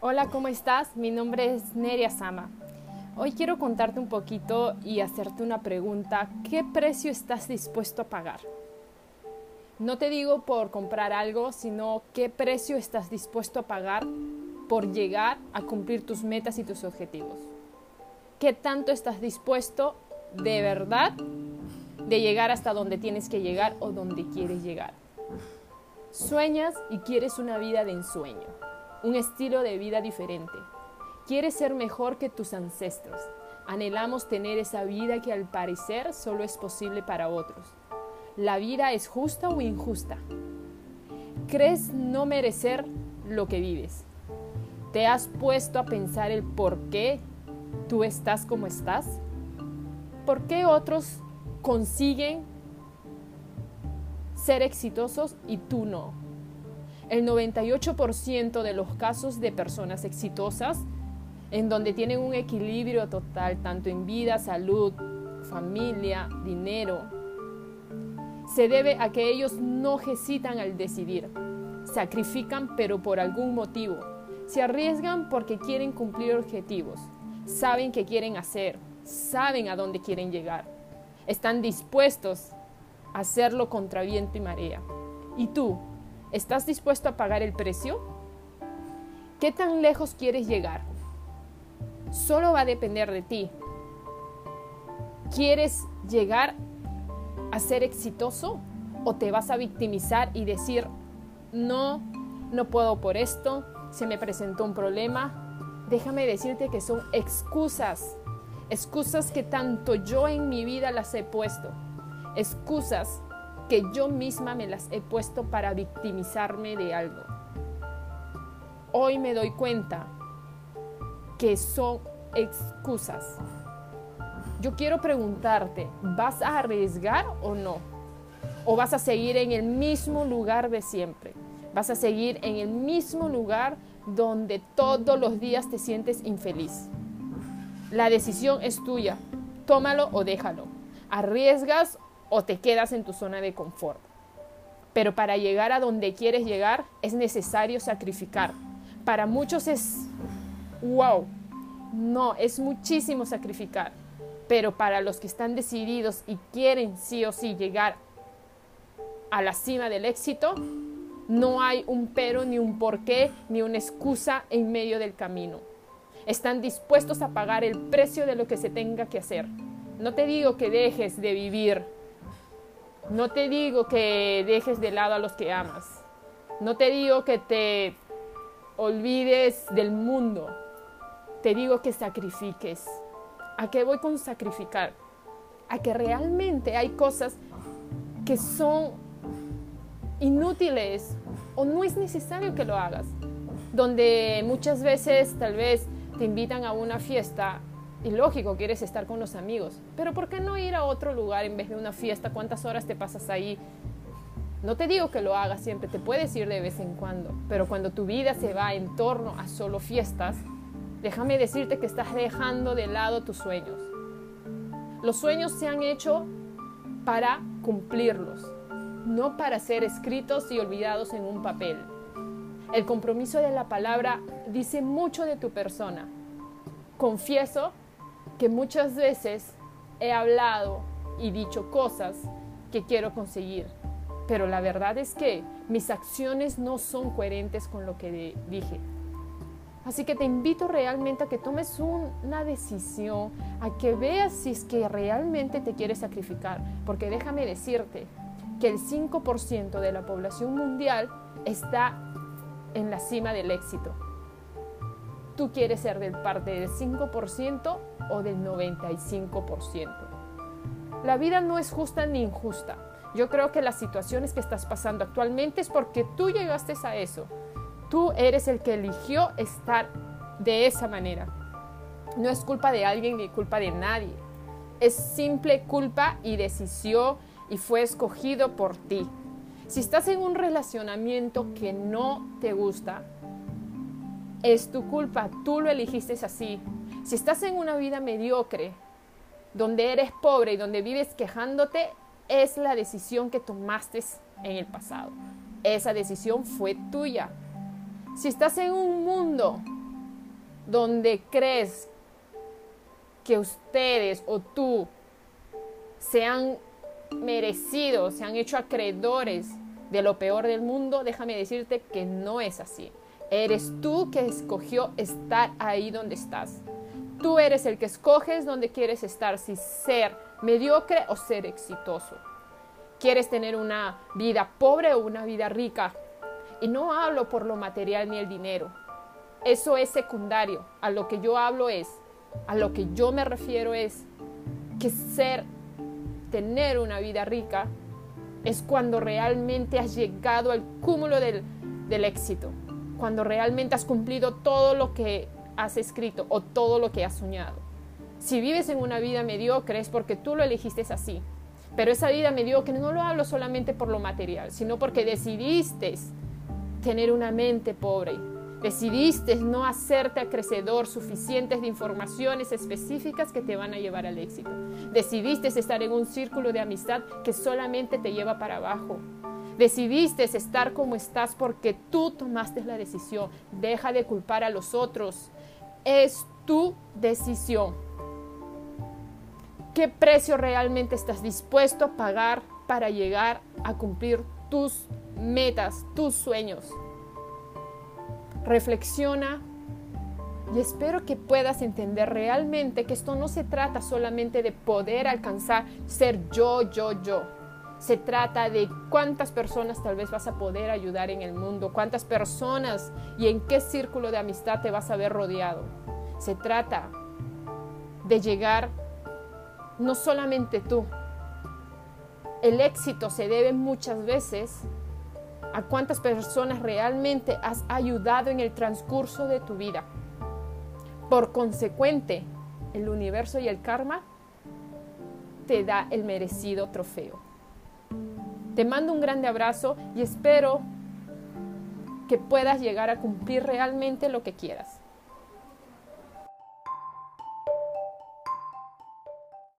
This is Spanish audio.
Hola, ¿cómo estás? Mi nombre es Neria Sama. Hoy quiero contarte un poquito y hacerte una pregunta. ¿Qué precio estás dispuesto a pagar? No te digo por comprar algo, sino qué precio estás dispuesto a pagar por llegar a cumplir tus metas y tus objetivos. ¿Qué tanto estás dispuesto de verdad de llegar hasta donde tienes que llegar o donde quieres llegar? Sueñas y quieres una vida de ensueño, un estilo de vida diferente. Quieres ser mejor que tus ancestros. Anhelamos tener esa vida que al parecer solo es posible para otros. ¿La vida es justa o injusta? ¿Crees no merecer lo que vives? ¿Te has puesto a pensar el por qué tú estás como estás? ¿Por qué otros consiguen ser exitosos y tú no? El 98% de los casos de personas exitosas, en donde tienen un equilibrio total, tanto en vida, salud, familia, dinero, se debe a que ellos no hesitan al decidir. Sacrifican pero por algún motivo. Se arriesgan porque quieren cumplir objetivos. Saben qué quieren hacer. Saben a dónde quieren llegar. Están dispuestos a hacerlo contra viento y marea. ¿Y tú? ¿Estás dispuesto a pagar el precio? ¿Qué tan lejos quieres llegar? Solo va a depender de ti. ¿Quieres llegar a ser exitoso o te vas a victimizar y decir, no, no puedo por esto, se me presentó un problema? Déjame decirte que son excusas, excusas que tanto yo en mi vida las he puesto, excusas que yo misma me las he puesto para victimizarme de algo. Hoy me doy cuenta que son excusas. Yo quiero preguntarte, ¿vas a arriesgar o no? ¿O vas a seguir en el mismo lugar de siempre? ¿Vas a seguir en el mismo lugar donde todos los días te sientes infeliz? La decisión es tuya. Tómalo o déjalo. Arriesgas o te quedas en tu zona de confort. Pero para llegar a donde quieres llegar es necesario sacrificar. Para muchos es, wow, no, es muchísimo sacrificar. Pero para los que están decididos y quieren sí o sí llegar a la cima del éxito, no hay un pero, ni un porqué, ni una excusa en medio del camino. Están dispuestos a pagar el precio de lo que se tenga que hacer. No te digo que dejes de vivir no te digo que dejes de lado a los que amas. No te digo que te olvides del mundo. Te digo que sacrifiques. ¿A qué voy con sacrificar? A que realmente hay cosas que son inútiles o no es necesario que lo hagas. Donde muchas veces tal vez te invitan a una fiesta y lógico, quieres estar con los amigos, pero ¿por qué no ir a otro lugar en vez de una fiesta? ¿Cuántas horas te pasas ahí? No te digo que lo hagas siempre, te puedes ir de vez en cuando, pero cuando tu vida se va en torno a solo fiestas, déjame decirte que estás dejando de lado tus sueños. Los sueños se han hecho para cumplirlos, no para ser escritos y olvidados en un papel. El compromiso de la palabra dice mucho de tu persona. Confieso que muchas veces he hablado y dicho cosas que quiero conseguir, pero la verdad es que mis acciones no son coherentes con lo que dije. Así que te invito realmente a que tomes una decisión, a que veas si es que realmente te quieres sacrificar, porque déjame decirte que el 5% de la población mundial está en la cima del éxito tú quieres ser del parte del 5% o del 95%. La vida no es justa ni injusta. Yo creo que las situaciones que estás pasando actualmente es porque tú llegaste a eso. Tú eres el que eligió estar de esa manera. No es culpa de alguien ni culpa de nadie. Es simple culpa y decisión y fue escogido por ti. Si estás en un relacionamiento que no te gusta, es tu culpa, tú lo elegiste así. Si estás en una vida mediocre, donde eres pobre y donde vives quejándote, es la decisión que tomaste en el pasado. Esa decisión fue tuya. Si estás en un mundo donde crees que ustedes o tú se han merecido, se han hecho acreedores de lo peor del mundo, déjame decirte que no es así. Eres tú que escogió estar ahí donde estás. Tú eres el que escoges donde quieres estar, si ser mediocre o ser exitoso. ¿Quieres tener una vida pobre o una vida rica? Y no hablo por lo material ni el dinero. Eso es secundario. A lo que yo hablo es, a lo que yo me refiero es que ser, tener una vida rica es cuando realmente has llegado al cúmulo del, del éxito, cuando realmente has cumplido todo lo que has escrito o todo lo que has soñado. Si vives en una vida mediocre es porque tú lo elegiste así. Pero esa vida mediocre no lo hablo solamente por lo material, sino porque decidiste tener una mente pobre. Decidiste no hacerte acrecedor suficientes de informaciones específicas que te van a llevar al éxito. Decidiste estar en un círculo de amistad que solamente te lleva para abajo. Decidiste estar como estás porque tú tomaste la decisión. Deja de culpar a los otros. Es tu decisión. ¿Qué precio realmente estás dispuesto a pagar para llegar a cumplir tus metas, tus sueños? Reflexiona y espero que puedas entender realmente que esto no se trata solamente de poder alcanzar ser yo, yo, yo se trata de cuántas personas tal vez vas a poder ayudar en el mundo, cuántas personas y en qué círculo de amistad te vas a ver rodeado. Se trata de llegar no solamente tú. El éxito se debe muchas veces a cuántas personas realmente has ayudado en el transcurso de tu vida. Por consecuente, el universo y el karma te da el merecido trofeo. Te mando un grande abrazo y espero que puedas llegar a cumplir realmente lo que quieras.